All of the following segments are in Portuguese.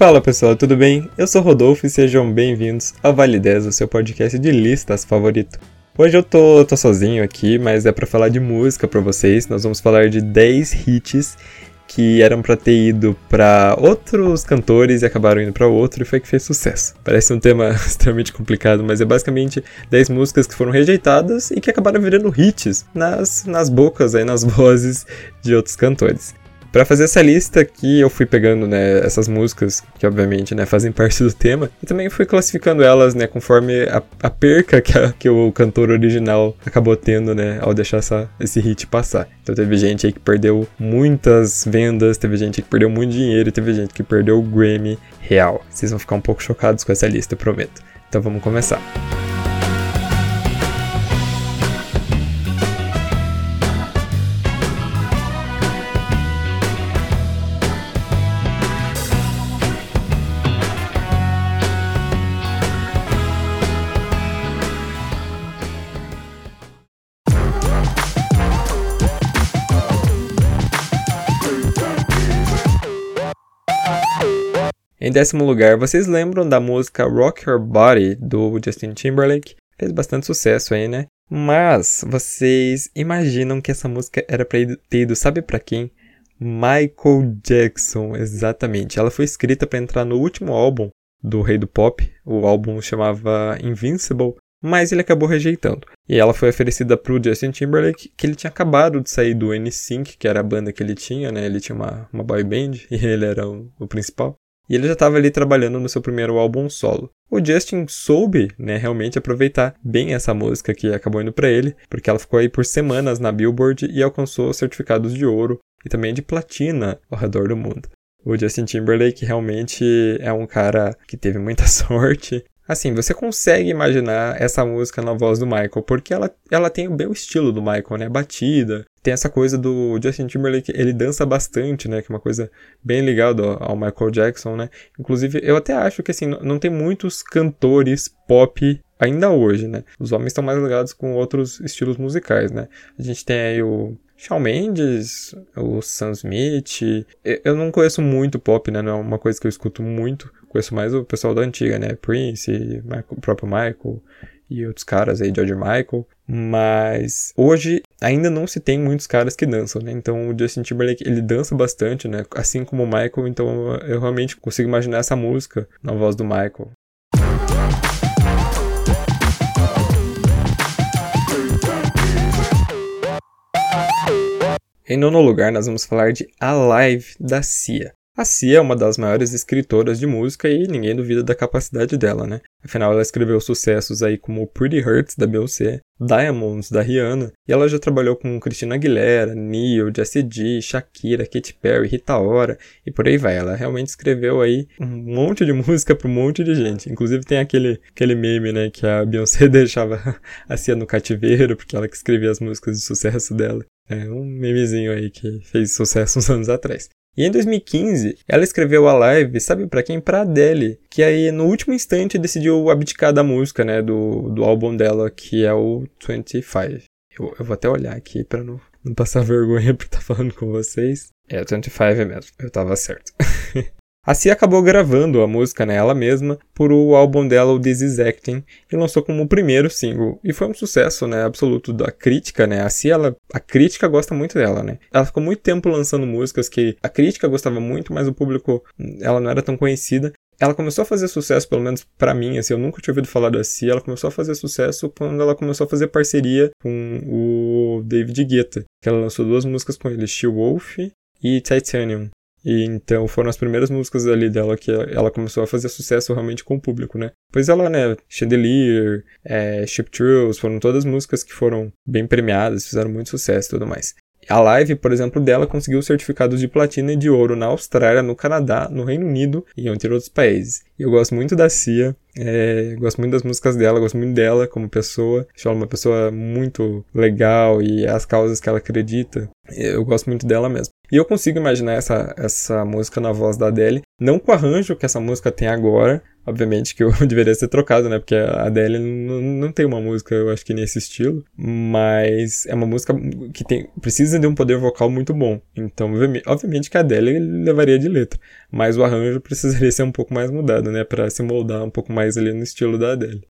Fala pessoal, tudo bem? Eu sou Rodolfo e sejam bem-vindos ao Vale 10, o seu podcast de listas favorito. Hoje eu tô, tô sozinho aqui, mas é para falar de música para vocês. Nós vamos falar de 10 hits que eram para ter ido para outros cantores e acabaram indo para outro e foi que fez sucesso. Parece um tema extremamente complicado, mas é basicamente 10 músicas que foram rejeitadas e que acabaram virando hits nas, nas bocas aí, nas vozes de outros cantores. Para fazer essa lista aqui, eu fui pegando, né, essas músicas, que obviamente, né, fazem parte do tema, e também fui classificando elas, né, conforme a, a perca que, a, que, o cantor original acabou tendo, né, ao deixar essa, esse hit passar. Então teve gente aí que perdeu muitas vendas, teve gente que perdeu muito dinheiro, teve gente que perdeu o Grammy real. Vocês vão ficar um pouco chocados com essa lista, prometo. Então vamos começar. Em décimo lugar, vocês lembram da música Rock Your Body do Justin Timberlake? Fez bastante sucesso aí, né? Mas vocês imaginam que essa música era para ter ido, sabe para quem? Michael Jackson, exatamente. Ela foi escrita para entrar no último álbum do Rei do Pop. O álbum chamava Invincible, mas ele acabou rejeitando. E ela foi oferecida para o Justin Timberlake, que ele tinha acabado de sair do NSYNC, que era a banda que ele tinha, né? Ele tinha uma, uma boy band e ele era o, o principal e ele já estava ali trabalhando no seu primeiro álbum solo. O Justin soube, né, realmente aproveitar bem essa música que acabou indo para ele, porque ela ficou aí por semanas na Billboard e alcançou certificados de ouro e também de platina ao redor do mundo. O Justin Timberlake realmente é um cara que teve muita sorte Assim, você consegue imaginar essa música na voz do Michael, porque ela, ela tem bem o estilo do Michael, né? Batida. Tem essa coisa do Justin Timberlake, ele dança bastante, né? Que é uma coisa bem ligada ao Michael Jackson, né? Inclusive, eu até acho que, assim, não tem muitos cantores pop ainda hoje, né? Os homens estão mais ligados com outros estilos musicais, né? A gente tem aí o Shawn Mendes, o Sam Smith. Eu não conheço muito pop, né? Não é uma coisa que eu escuto muito. Conheço mais o pessoal da antiga, né? Prince, o próprio Michael e outros caras aí, George Michael. Mas hoje ainda não se tem muitos caras que dançam, né? Então o Justin Timberlake ele dança bastante, né? Assim como o Michael, então eu realmente consigo imaginar essa música na voz do Michael. Em nono lugar, nós vamos falar de Alive da Cia. A Cia é uma das maiores escritoras de música e ninguém duvida da capacidade dela, né? Afinal, ela escreveu sucessos aí como Pretty Hurts da Beyoncé, Diamonds da Rihanna, e ela já trabalhou com Christina Aguilera, Neil, Jessie J, Shakira, Katy Perry, Rita Ora e por aí vai. Ela realmente escreveu aí um monte de música para um monte de gente. Inclusive tem aquele, aquele meme, né, que a Beyoncé deixava a Cia no cativeiro porque ela que escrevia as músicas de sucesso dela. É um memezinho aí que fez sucesso uns anos atrás. E em 2015, ela escreveu a live, sabe para quem? Pra Adele, que aí no último instante decidiu abdicar da música, né, do, do álbum dela, que é o 25. Eu, eu vou até olhar aqui pra não, não passar vergonha por estar tá falando com vocês. É, 25 é mesmo, eu tava certo. A Cia acabou gravando a música nela mesma por o álbum dela, o This Is Acting, e lançou como o primeiro single. E foi um sucesso, né, absoluto da crítica, né? A Cia, ela, a crítica gosta muito dela, né? Ela ficou muito tempo lançando músicas que a crítica gostava muito, mas o público, ela não era tão conhecida. Ela começou a fazer sucesso, pelo menos para mim, assim, eu nunca tinha ouvido falar da Cia, ela começou a fazer sucesso quando ela começou a fazer parceria com o David Guetta, que ela lançou duas músicas com ele, She Wolf e Titanium. E então foram as primeiras músicas ali dela que ela começou a fazer sucesso realmente com o público, né? Pois ela, né, Chandelier, é, Ship Trills, foram todas músicas que foram bem premiadas, fizeram muito sucesso e tudo mais. A live, por exemplo, dela conseguiu certificados de platina e de ouro na Austrália, no Canadá, no Reino Unido e entre outros países. Eu gosto muito da Cia, é, gosto muito das músicas dela, gosto muito dela como pessoa. Acho ela uma pessoa muito legal e as causas que ela acredita. Eu gosto muito dela mesmo. E eu consigo imaginar essa, essa música na voz da Adele, não com o arranjo que essa música tem agora, Obviamente que eu deveria ser trocado, né? Porque a Adele não, não tem uma música, eu acho que nesse estilo. Mas é uma música que tem, precisa de um poder vocal muito bom. Então, obviamente que a Adele levaria de letra. Mas o arranjo precisaria ser um pouco mais mudado, né? Pra se moldar um pouco mais ali no estilo da Adele.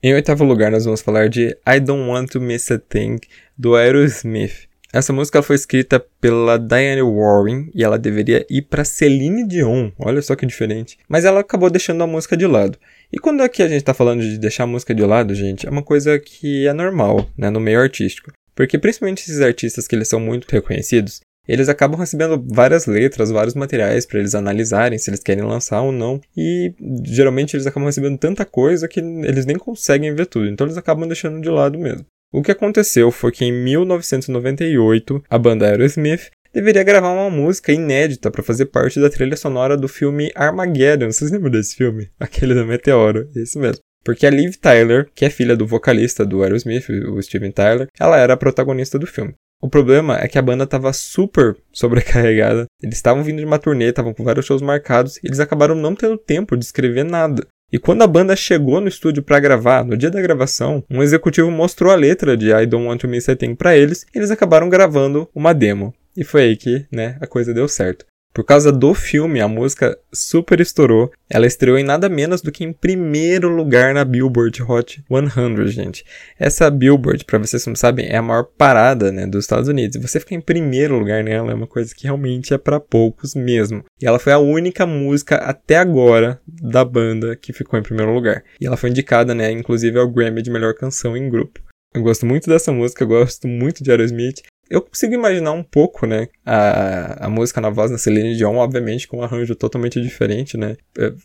Em oitavo lugar, nós vamos falar de I Don't Want to Miss a Thing, do Aerosmith. Essa música foi escrita pela Diane Warren e ela deveria ir para Celine Dion, olha só que diferente. Mas ela acabou deixando a música de lado. E quando aqui a gente está falando de deixar a música de lado, gente, é uma coisa que é normal, né, no meio artístico. Porque principalmente esses artistas que eles são muito reconhecidos, eles acabam recebendo várias letras, vários materiais para eles analisarem se eles querem lançar ou não. E geralmente eles acabam recebendo tanta coisa que eles nem conseguem ver tudo. Então eles acabam deixando de lado mesmo. O que aconteceu foi que em 1998 a banda Aerosmith deveria gravar uma música inédita para fazer parte da trilha sonora do filme Armageddon. Vocês lembram desse filme? Aquele do meteoro, esse mesmo. Porque a Liv Tyler, que é filha do vocalista do Aerosmith, o Steven Tyler, ela era a protagonista do filme. O problema é que a banda estava super sobrecarregada. Eles estavam vindo de uma turnê, estavam com vários shows marcados, e eles acabaram não tendo tempo de escrever nada. E quando a banda chegou no estúdio para gravar, no dia da gravação, um executivo mostrou a letra de I Don't Want to Miss a Thing para eles, e eles acabaram gravando uma demo. E foi aí que, né, a coisa deu certo. Por causa do filme, a música super estourou. Ela estreou em nada menos do que em primeiro lugar na Billboard Hot 100, gente. Essa Billboard, para vocês não sabem, é a maior parada, né, dos Estados Unidos. Você ficar em primeiro lugar nela é uma coisa que realmente é para poucos mesmo. E ela foi a única música até agora da banda que ficou em primeiro lugar. E ela foi indicada, né, inclusive ao Grammy de melhor canção em grupo. Eu gosto muito dessa música, eu gosto muito de Aerosmith eu consigo imaginar um pouco, né, a, a música na voz da Celine Dion, obviamente com um arranjo totalmente diferente, né,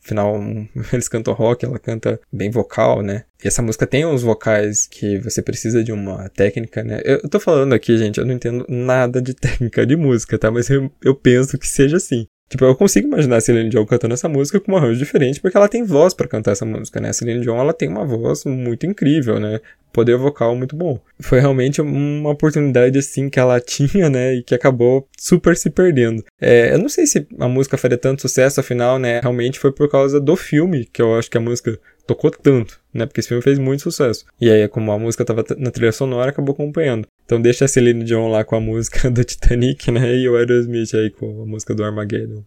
afinal eles cantam rock, ela canta bem vocal, né, e essa música tem uns vocais que você precisa de uma técnica, né, eu, eu tô falando aqui, gente, eu não entendo nada de técnica de música, tá, mas eu, eu penso que seja assim. Tipo, eu consigo imaginar a Celine Dion cantando essa música com um arranjo diferente, porque ela tem voz para cantar essa música, né? A Celine Dion, ela tem uma voz muito incrível, né? Poder vocal muito bom. Foi realmente uma oportunidade, assim, que ela tinha, né? E que acabou super se perdendo. É, eu não sei se a música faria tanto sucesso, afinal, né? Realmente foi por causa do filme que eu acho que a música tocou tanto, né? Porque esse filme fez muito sucesso. E aí, como a música tava na trilha sonora, acabou acompanhando. Então deixa a Celine Dion lá com a música do Titanic, né? E o Aerosmith aí com a música do Armageddon.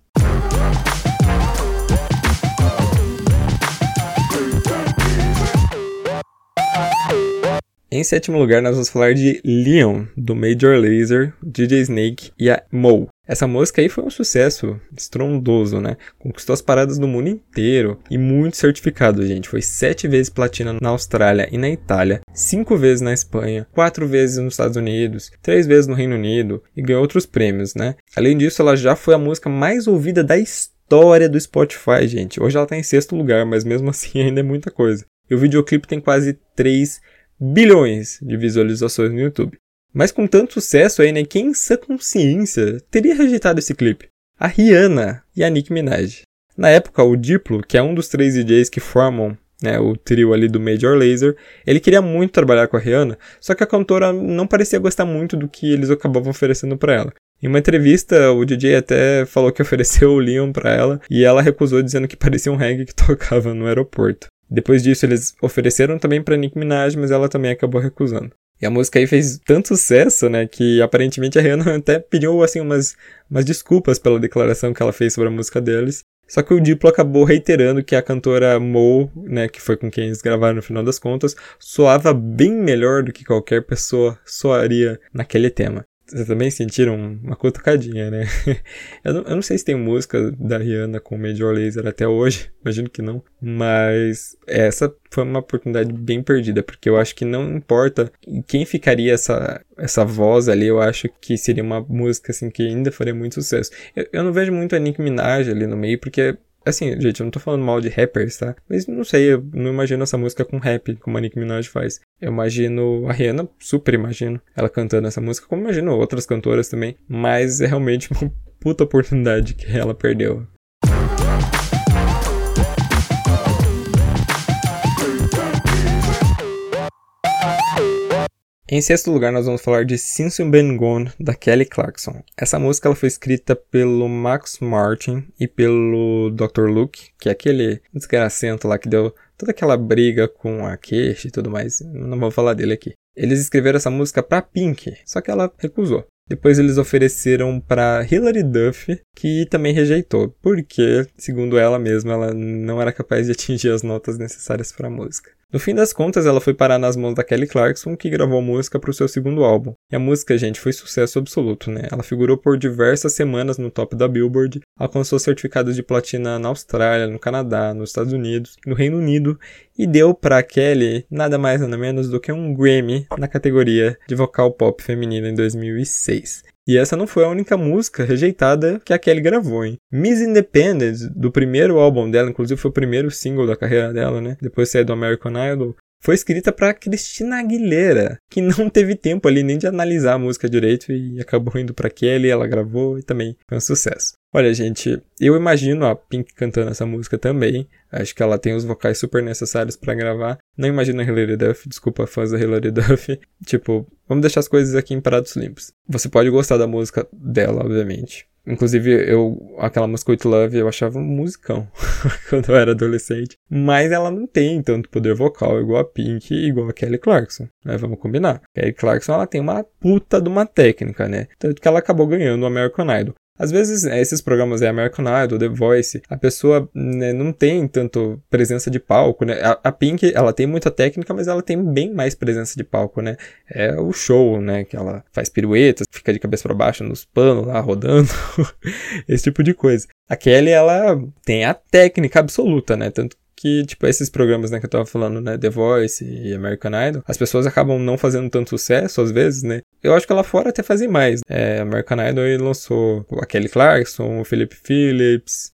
Em sétimo lugar, nós vamos falar de Leon, do Major Lazer, DJ Snake e a Mo. Essa música aí foi um sucesso estrondoso, né? Conquistou as paradas do mundo inteiro e muito certificado, gente. Foi sete vezes platina na Austrália e na Itália, cinco vezes na Espanha, quatro vezes nos Estados Unidos, três vezes no Reino Unido e ganhou outros prêmios, né? Além disso, ela já foi a música mais ouvida da história do Spotify, gente. Hoje ela tá em sexto lugar, mas mesmo assim ainda é muita coisa. E o videoclipe tem quase 3 bilhões de visualizações no YouTube. Mas com tanto sucesso aí, né, quem em sã consciência teria rejeitado esse clipe? A Rihanna e a Nicki Minaj. Na época, o Diplo, que é um dos três DJs que formam né, o trio ali do Major Lazer, ele queria muito trabalhar com a Rihanna, só que a cantora não parecia gostar muito do que eles acabavam oferecendo para ela. Em uma entrevista, o DJ até falou que ofereceu o Leon para ela e ela recusou dizendo que parecia um reggae que tocava no aeroporto. Depois disso, eles ofereceram também para Nicki Minaj, mas ela também acabou recusando. E a música aí fez tanto sucesso, né, que aparentemente a Rihanna até pediu, assim, umas, umas desculpas pela declaração que ela fez sobre a música deles. Só que o Diplo acabou reiterando que a cantora Mo, né, que foi com quem eles gravaram no final das contas, soava bem melhor do que qualquer pessoa soaria naquele tema. Vocês também sentiram uma cutucadinha, né? eu, não, eu não sei se tem música da Rihanna com Major Lazer até hoje, imagino que não. Mas essa foi uma oportunidade bem perdida, porque eu acho que não importa quem ficaria essa, essa voz ali, eu acho que seria uma música assim que ainda faria muito sucesso. Eu, eu não vejo muito a Nicki Minaj ali no meio, porque Assim, gente, eu não tô falando mal de rappers, tá? Mas não sei, eu não imagino essa música com rap, como a Nicki Minaj faz. Eu imagino a Rihanna, super imagino, ela cantando essa música, como imagino outras cantoras também. Mas é realmente uma puta oportunidade que ela perdeu. Em sexto lugar, nós vamos falar de Since You've Been Gone, da Kelly Clarkson. Essa música ela foi escrita pelo Max Martin e pelo Dr. Luke, que é aquele desgracento lá que deu toda aquela briga com a queixa e tudo mais. Não vou falar dele aqui. Eles escreveram essa música pra Pink, só que ela recusou. Depois eles ofereceram para Hilary Duff, que também rejeitou, porque, segundo ela mesma, ela não era capaz de atingir as notas necessárias para a música. No fim das contas, ela foi parar nas mãos da Kelly Clarkson, que gravou a música para o seu segundo álbum. E a música, gente, foi sucesso absoluto, né? Ela figurou por diversas semanas no top da Billboard, alcançou certificados de platina na Austrália, no Canadá, nos Estados Unidos, no Reino Unido e deu para Kelly nada mais nada menos do que um Grammy na categoria de vocal pop feminino em 2006. E essa não foi a única música rejeitada que a Kelly gravou, hein? Miss Independent, do primeiro álbum dela, inclusive foi o primeiro single da carreira dela, né? Depois saiu do American Idol, foi escrita para Cristina Aguilera, que não teve tempo ali nem de analisar a música direito e acabou indo para Kelly, ela gravou e também foi um sucesso. Olha, gente, eu imagino a Pink cantando essa música também. Acho que ela tem os vocais super necessários para gravar. Não imagino a Hilary Duff, desculpa fãs da Hilary Duff. tipo, vamos deixar as coisas aqui em parados limpos. Você pode gostar da música dela, obviamente. Inclusive, eu, aquela música With Love eu achava um musicão quando eu era adolescente. Mas ela não tem tanto poder vocal igual a Pink e igual a Kelly Clarkson. Né? Vamos combinar. Kelly Clarkson ela tem uma puta de uma técnica, né? Tanto que ela acabou ganhando o American Idol. Às vezes, né, esses programas é American Idol, The Voice, a pessoa né, não tem tanto presença de palco, né? A, a, Pink, ela tem muita técnica, mas ela tem bem mais presença de palco, né? É o show, né? Que ela faz piruetas, fica de cabeça para baixo nos panos lá, rodando, esse tipo de coisa. A Kelly, ela tem a técnica absoluta, né? Tanto que, tipo, esses programas, né, que eu tava falando, né, The Voice e American Idol, as pessoas acabam não fazendo tanto sucesso, às vezes, né. Eu acho que lá fora até fazem mais. É, American Idol ele lançou a Kelly Clarkson, o Philip Phillips,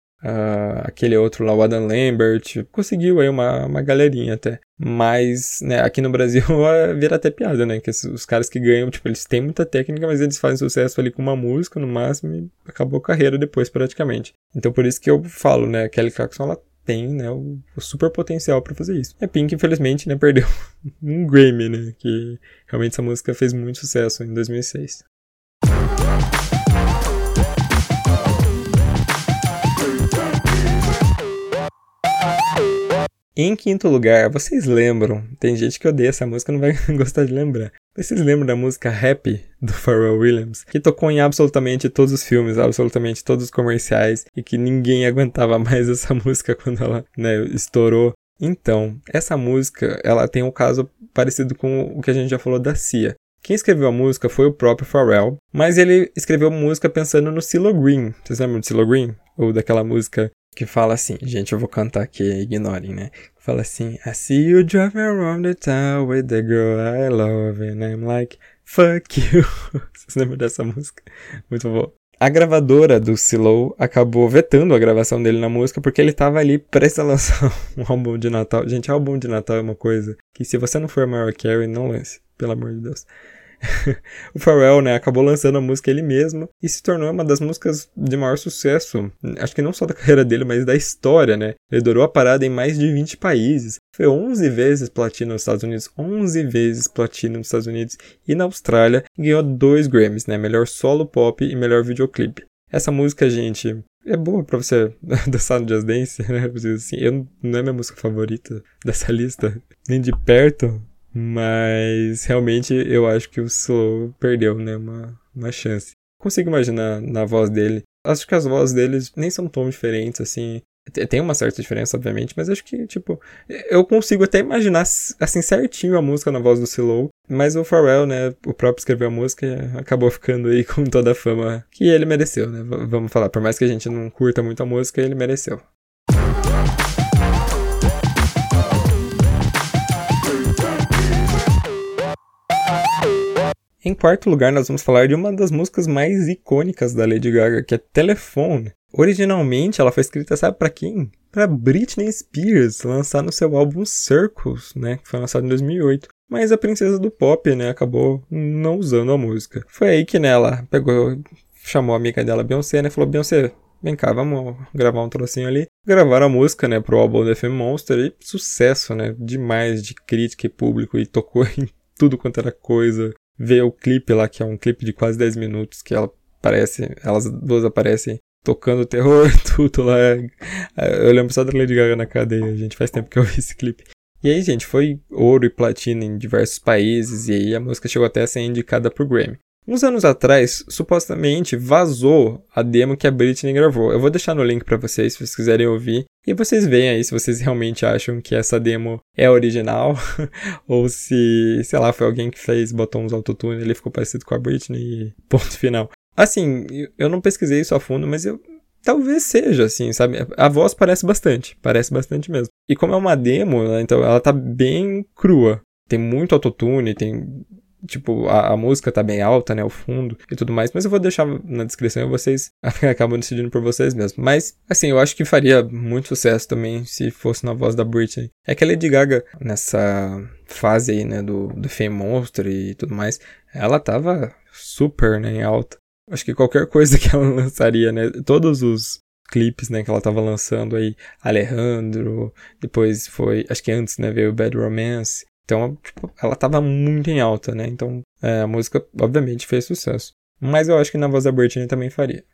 aquele outro lá, o Adam Lambert, conseguiu aí uma, uma galerinha até. Mas, né, aqui no Brasil vira até piada, né? Que os caras que ganham, tipo, eles têm muita técnica, mas eles fazem sucesso ali com uma música no máximo e acabou a carreira depois, praticamente. Então por isso que eu falo, né? Kelly Clarkson, ela tem né, o, o super potencial para fazer isso. A Pink, infelizmente, né, perdeu um Grammy, né, que realmente essa música fez muito sucesso em 2006. Em quinto lugar, vocês lembram? Tem gente que odeia essa música não vai gostar de lembrar. Vocês lembram da música Happy do Pharrell Williams? Que tocou em absolutamente todos os filmes, absolutamente todos os comerciais e que ninguém aguentava mais essa música quando ela né, estourou. Então, essa música, ela tem um caso parecido com o que a gente já falou da Cia. Quem escreveu a música foi o próprio Pharrell, mas ele escreveu a música pensando no CeeLo Green. Vocês lembram de CeeLo Green? Ou daquela música que fala assim, gente, eu vou cantar aqui, ignorem, né? Fala assim, I see you driving around the town with the girl I love and I'm like, fuck you. Vocês lembram dessa música? Muito bom. A gravadora do Silo acabou vetando a gravação dele na música porque ele tava ali prestes a lançar um álbum de Natal. Gente, álbum de Natal é uma coisa que se você não for Mariah Carey, não lance, pelo amor de Deus. o Pharrell, né, acabou lançando a música ele mesmo e se tornou uma das músicas de maior sucesso, acho que não só da carreira dele, mas da história, né? Ele adorou a parada em mais de 20 países. Foi 11 vezes platina nos Estados Unidos, 11 vezes platina nos Estados Unidos e na Austrália e ganhou dois Grammys, né? Melhor solo pop e melhor videoclipe. Essa música, gente, é boa pra você dançar no Just Dance, né? Assim, eu, não é minha música favorita dessa lista, nem de perto, mas realmente eu acho que o Slow perdeu, né? Uma, uma chance. Consigo imaginar na voz dele. Acho que as vozes deles nem são tão diferentes, assim. Tem uma certa diferença, obviamente, mas acho que, tipo, eu consigo até imaginar, assim, certinho a música na voz do Slow. Mas o Pharrell, né, o próprio escreveu a música e acabou ficando aí com toda a fama que ele mereceu, né? V vamos falar, por mais que a gente não curta muito a música, ele mereceu. Em quarto lugar, nós vamos falar de uma das músicas mais icônicas da Lady Gaga, que é Telephone. Originalmente, ela foi escrita, sabe para quem? Para Britney Spears, lançar no seu álbum Circles, né, que foi lançado em 2008. Mas a princesa do pop, né, acabou não usando a música. Foi aí que, né, ela pegou, chamou a amiga dela, Beyoncé, né, falou, Beyoncé, vem cá, vamos gravar um trocinho ali. Gravaram a música, né, pro álbum The FM Monster e sucesso, né, demais de crítica e público e tocou em tudo quanto era coisa. Ver o clipe lá, que é um clipe de quase 10 minutos, que ela aparece, elas duas aparecem tocando terror, tudo lá. Eu lembro só da Lady Gaga na cadeia, gente. Faz tempo que eu vi esse clipe. E aí, gente, foi ouro e platina em diversos países, e aí a música chegou até a ser indicada pro Grammy. Uns anos atrás, supostamente vazou a demo que a Britney gravou. Eu vou deixar no link para vocês se vocês quiserem ouvir. E vocês veem aí se vocês realmente acham que essa demo é original ou se, sei lá, foi alguém que fez, botou uns autotune, ele ficou parecido com a Britney ponto final. Assim, eu não pesquisei isso a fundo, mas eu talvez seja assim, sabe? A voz parece bastante, parece bastante mesmo. E como é uma demo, né, então ela tá bem crua. Tem muito autotune, tem tipo, a, a, música tá bem alta, né, o fundo e tudo mais, mas eu vou deixar na descrição e vocês acabam decidindo por vocês mesmos. Mas, assim, eu acho que faria muito sucesso também se fosse na voz da Britney. É que a Lady Gaga, nessa fase aí, né, do, do Fame Monster e tudo mais, ela tava super, né, em alta. Acho que qualquer coisa que ela lançaria, né, todos os clipes, né, que ela tava lançando aí, Alejandro, depois foi, acho que antes, né, veio Bad Romance, então, tipo, ela tava muito em alta, né? Então, é, a música, obviamente, fez sucesso. Mas eu acho que na voz da Britney também faria.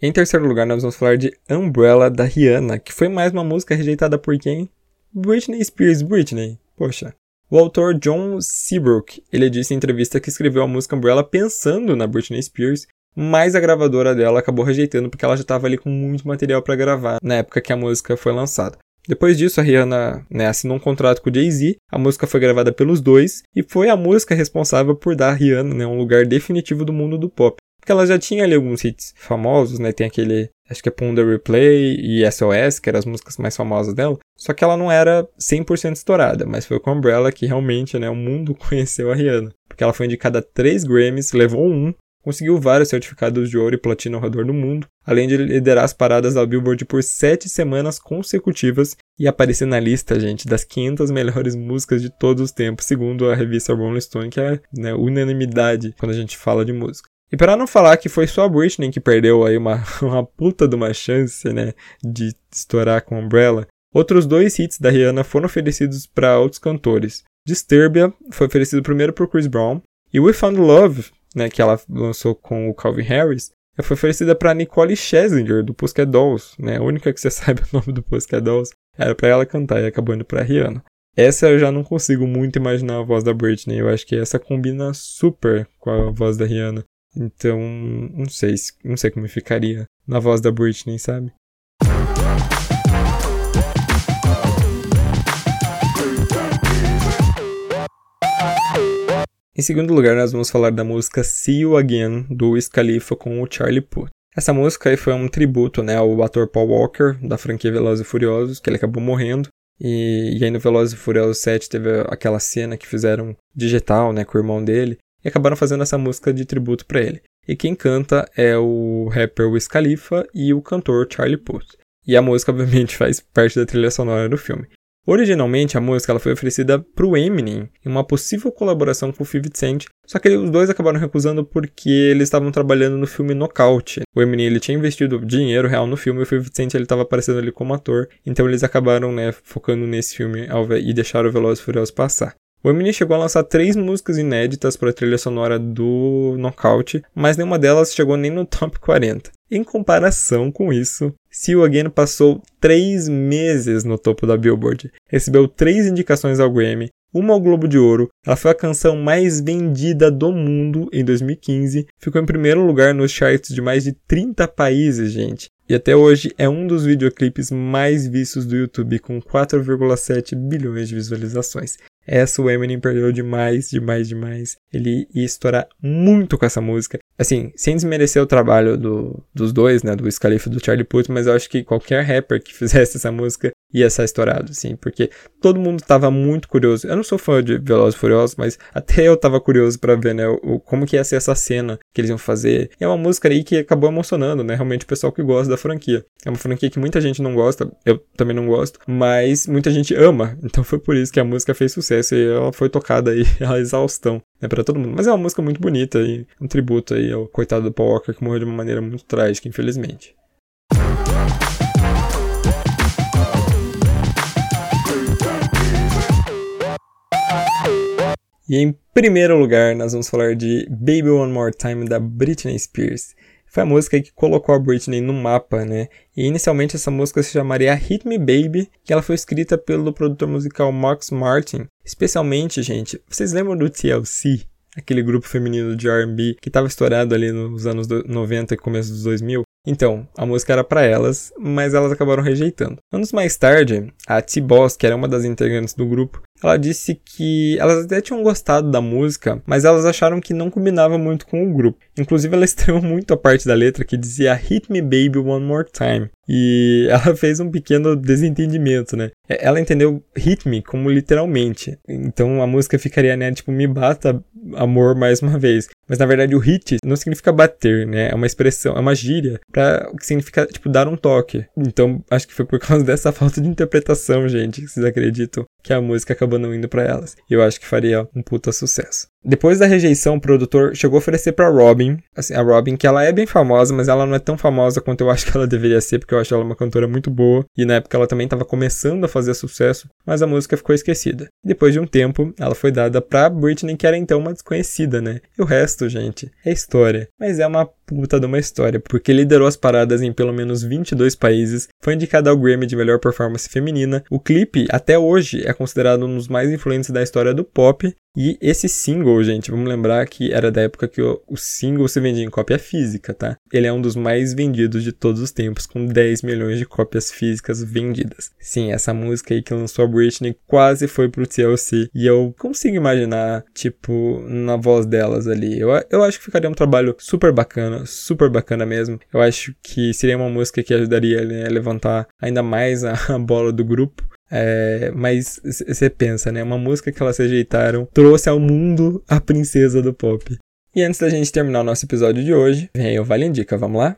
Em terceiro lugar, nós vamos falar de Umbrella da Rihanna, que foi mais uma música rejeitada por quem? Britney Spears Britney. Poxa. O autor John Seabrook, ele disse em entrevista que escreveu a música Umbrella pensando na Britney Spears mas a gravadora dela acabou rejeitando porque ela já estava ali com muito material para gravar na época que a música foi lançada. Depois disso, a Rihanna né, assinou um contrato com o Jay-Z, a música foi gravada pelos dois, e foi a música responsável por dar a Rihanna né, um lugar definitivo do mundo do pop. Porque ela já tinha ali alguns hits famosos, né? Tem aquele, acho que é Ponder Replay e SOS, que eram as músicas mais famosas dela. Só que ela não era 100% estourada, mas foi com Umbrella que realmente né, o mundo conheceu a Rihanna. Porque ela foi indicada a 3 Grammys, levou um, conseguiu vários certificados de ouro e platina ao redor do mundo, além de liderar as paradas da Billboard por sete semanas consecutivas e aparecer na lista, gente, das 500 melhores músicas de todos os tempos, segundo a revista Rolling Stone, que é né, unanimidade quando a gente fala de música. E para não falar que foi só a Britney que perdeu aí uma, uma puta de uma chance, né, de estourar com Umbrella, outros dois hits da Rihanna foram oferecidos para outros cantores. Disturbia foi oferecido primeiro por Chris Brown e We Found Love né, que ela lançou com o Calvin Harris, foi oferecida para Nicole Scherzinger, do Pussycat Dolls, né? A única que você sabe o nome do Pussycat Dolls era para ela cantar e acabou indo pra Rihanna. Essa eu já não consigo muito imaginar a voz da Britney. Eu acho que essa combina super com a voz da Rihanna. Então, não sei, não sei como ficaria na voz da Britney, sabe? Em segundo lugar, nós vamos falar da música See You Again, do Wiz Khalifa com o Charlie Puth. Essa música aí foi um tributo né, ao ator Paul Walker, da franquia Velozes e Furiosos, que ele acabou morrendo. E, e aí no Velozes e Furiosos 7 teve aquela cena que fizeram digital né, com o irmão dele, e acabaram fazendo essa música de tributo para ele. E quem canta é o rapper Wiz Khalifa e o cantor Charlie Puth. E a música, obviamente, faz parte da trilha sonora do filme. Originalmente, a música ela foi oferecida para o Eminem em uma possível colaboração com o 50 Cent, só que os dois acabaram recusando porque eles estavam trabalhando no filme Knockout. O Eminem ele tinha investido dinheiro real no filme e o 50 Cent ele estava aparecendo ali como ator, então eles acabaram né, focando nesse filme e deixaram o Velozes e Furiosos passar. O Eminem chegou a lançar três músicas inéditas para a trilha sonora do Knockout, mas nenhuma delas chegou nem no top 40. Em comparação com isso, See You Again passou três meses no topo da Billboard, recebeu três indicações ao Grammy, uma ao Globo de Ouro, ela foi a canção mais vendida do mundo em 2015, ficou em primeiro lugar nos charts de mais de 30 países, gente. E até hoje é um dos videoclipes mais vistos do YouTube, com 4,7 bilhões de visualizações. Essa o Eminem perdeu demais, demais, demais. Ele ia estourar muito com essa música. Assim, sem desmerecer o trabalho do, dos dois, né? Do Scalifa e do Charlie Puth, mas eu acho que qualquer rapper que fizesse essa música ia ser estourado, assim, porque todo mundo tava muito curioso. Eu não sou fã de Velozes e Furiosos, mas até eu tava curioso para ver, né, o, como que ia ser essa cena que eles iam fazer. E é uma música aí que acabou emocionando, né, realmente o pessoal que gosta da franquia. É uma franquia que muita gente não gosta, eu também não gosto, mas muita gente ama. Então foi por isso que a música fez sucesso e ela foi tocada aí a exaustão, né, para todo mundo. Mas é uma música muito bonita e um tributo aí é aí ao coitado do Paul Walker que morreu de uma maneira muito trágica, infelizmente. E em primeiro lugar, nós vamos falar de Baby One More Time da Britney Spears. Foi a música que colocou a Britney no mapa, né? E inicialmente essa música se chamaria Hit Me Baby, que ela foi escrita pelo produtor musical Max Martin. Especialmente, gente, vocês lembram do TLC? Aquele grupo feminino de R&B que estava estourado ali nos anos 90 e começo dos 2000? Então, a música era para elas, mas elas acabaram rejeitando. Anos mais tarde, a T-Boss, que era uma das integrantes do grupo, ela disse que elas até tinham gostado da música, mas elas acharam que não combinava muito com o grupo. Inclusive, ela estranhou muito a parte da letra que dizia Hit Me Baby One More Time. E ela fez um pequeno desentendimento, né? Ela entendeu hit me como literalmente. Então a música ficaria, né? Tipo, me bata amor mais uma vez. Mas na verdade o hit não significa bater, né? É uma expressão, é uma gíria para o que significa, tipo, dar um toque. Então acho que foi por causa dessa falta de interpretação, gente, vocês acreditam que a música acabou não indo para elas. E eu acho que faria um puta sucesso. Depois da rejeição, o produtor chegou a oferecer para Robin, assim, a Robin, que ela é bem famosa, mas ela não é tão famosa quanto eu acho que ela deveria ser, porque eu acho ela uma cantora muito boa, e na época ela também estava começando a fazer sucesso, mas a música ficou esquecida. Depois de um tempo, ela foi dada para Britney, que era então uma desconhecida, né? E o resto, gente, é história. Mas é uma puta de uma história, porque liderou as paradas em pelo menos 22 países, foi indicada ao Grammy de melhor performance feminina. O clipe, até hoje, é considerado um dos mais influentes da história do pop e esse single, gente, vamos lembrar que era da época que o, o, single se vendia em cópia física, tá? Ele é um dos mais vendidos de todos os tempos, com 10 milhões de cópias físicas vendidas. Sim, essa música aí que lançou a Britney quase foi pro TLC. E eu consigo imaginar, tipo, na voz delas ali. Eu, eu acho que ficaria um trabalho super bacana, super bacana mesmo. Eu acho que seria uma música que ajudaria né, a levantar ainda mais a, a bola do grupo. É, mas você pensa, né? Uma música que elas rejeitaram trouxe ao mundo a princesa do pop. E antes da gente terminar o nosso episódio de hoje, vem aí o Vale Indica, vamos lá?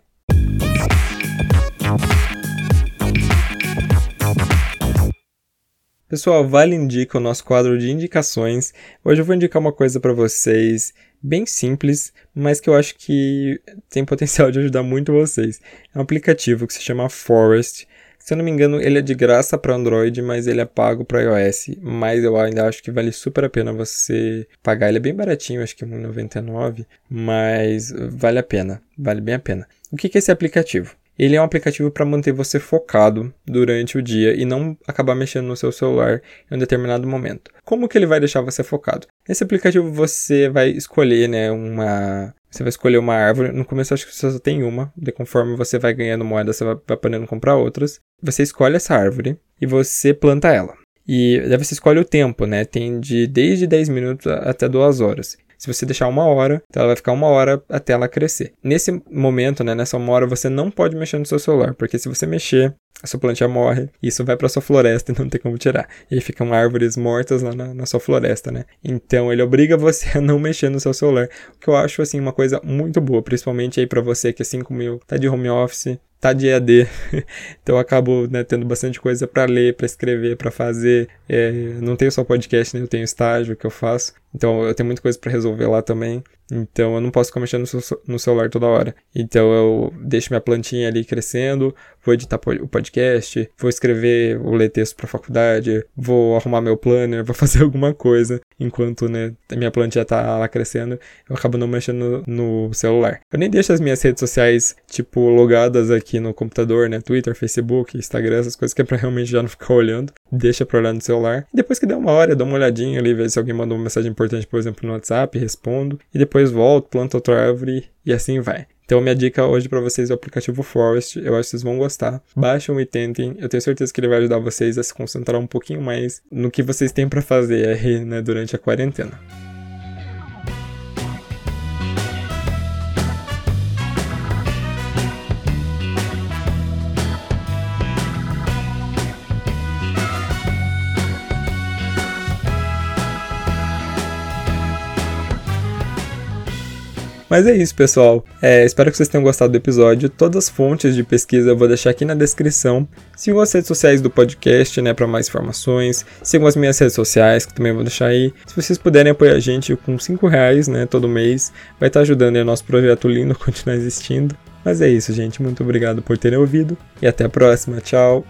Pessoal, Vale Indica o nosso quadro de indicações. Hoje eu vou indicar uma coisa para vocês bem simples, mas que eu acho que tem potencial de ajudar muito vocês. É um aplicativo que se chama Forest. Se eu não me engano, ele é de graça para Android, mas ele é pago para iOS. Mas eu ainda acho que vale super a pena você pagar. Ele é bem baratinho, acho que é R$1,99, mas vale a pena, vale bem a pena. O que é esse aplicativo? Ele é um aplicativo para manter você focado durante o dia e não acabar mexendo no seu celular em um determinado momento. Como que ele vai deixar você focado? Nesse aplicativo você vai escolher né, uma, você vai escolher uma árvore. No começo acho que você só tem uma. De conforme você vai ganhando moeda, você vai, vai podendo comprar outras. Você escolhe essa árvore e você planta ela. E daí você escolhe o tempo, né? Tem de desde 10 minutos até 2 horas. Se você deixar uma hora, então ela vai ficar uma hora até ela crescer. Nesse momento, né, nessa uma hora, você não pode mexer no seu celular, porque se você mexer, a sua plantinha morre, isso vai para sua floresta e não tem como tirar. E aí ficam árvores mortas lá na, na, sua floresta, né? Então ele obriga você a não mexer no seu celular, o que eu acho assim uma coisa muito boa, principalmente aí para você que assim como eu tá de home office, tá de EAD, então eu acabo né, tendo bastante coisa para ler, para escrever, para fazer. É, não tenho só podcast, né? Eu tenho estágio que eu faço, então eu tenho muita coisa para resolver lá também. Então eu não posso ficar mexendo no, celular toda hora. Então eu deixo minha plantinha ali crescendo, vou editar o podcast, vou escrever ou ler texto para faculdade, vou arrumar meu planner, vou fazer alguma coisa enquanto né, a minha plantinha tá lá crescendo. Eu acabo não mexendo no, celular. Eu nem deixo as minhas redes sociais tipo logadas aqui no computador, né? Twitter, Facebook, Instagram, essas coisas que é pra realmente já não ficar olhando. Deixa pra olhar no celular. E depois que der uma hora, eu dou uma olhadinha ali, ver se alguém mandou uma mensagem importante, por exemplo, no WhatsApp, respondo. E depois volto, planto outra árvore e assim vai. Então, minha dica hoje para vocês é o aplicativo Forest. Eu acho que vocês vão gostar. Baixem e tentem. Eu tenho certeza que ele vai ajudar vocês a se concentrar um pouquinho mais no que vocês têm para fazer aí, né, durante a quarentena. Mas é isso, pessoal. É, espero que vocês tenham gostado do episódio. Todas as fontes de pesquisa eu vou deixar aqui na descrição. Sigam as redes sociais do podcast, né, para mais informações. Sigam as minhas redes sociais, que também vou deixar aí. Se vocês puderem apoiar a gente com 5 reais, né, todo mês, vai estar ajudando aí o nosso projeto lindo a continuar existindo. Mas é isso, gente. Muito obrigado por terem ouvido e até a próxima. Tchau!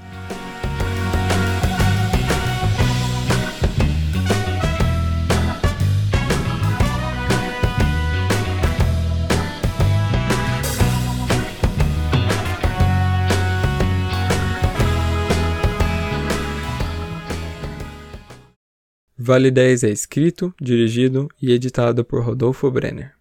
10 é escrito, dirigido e editado por Rodolfo Brenner.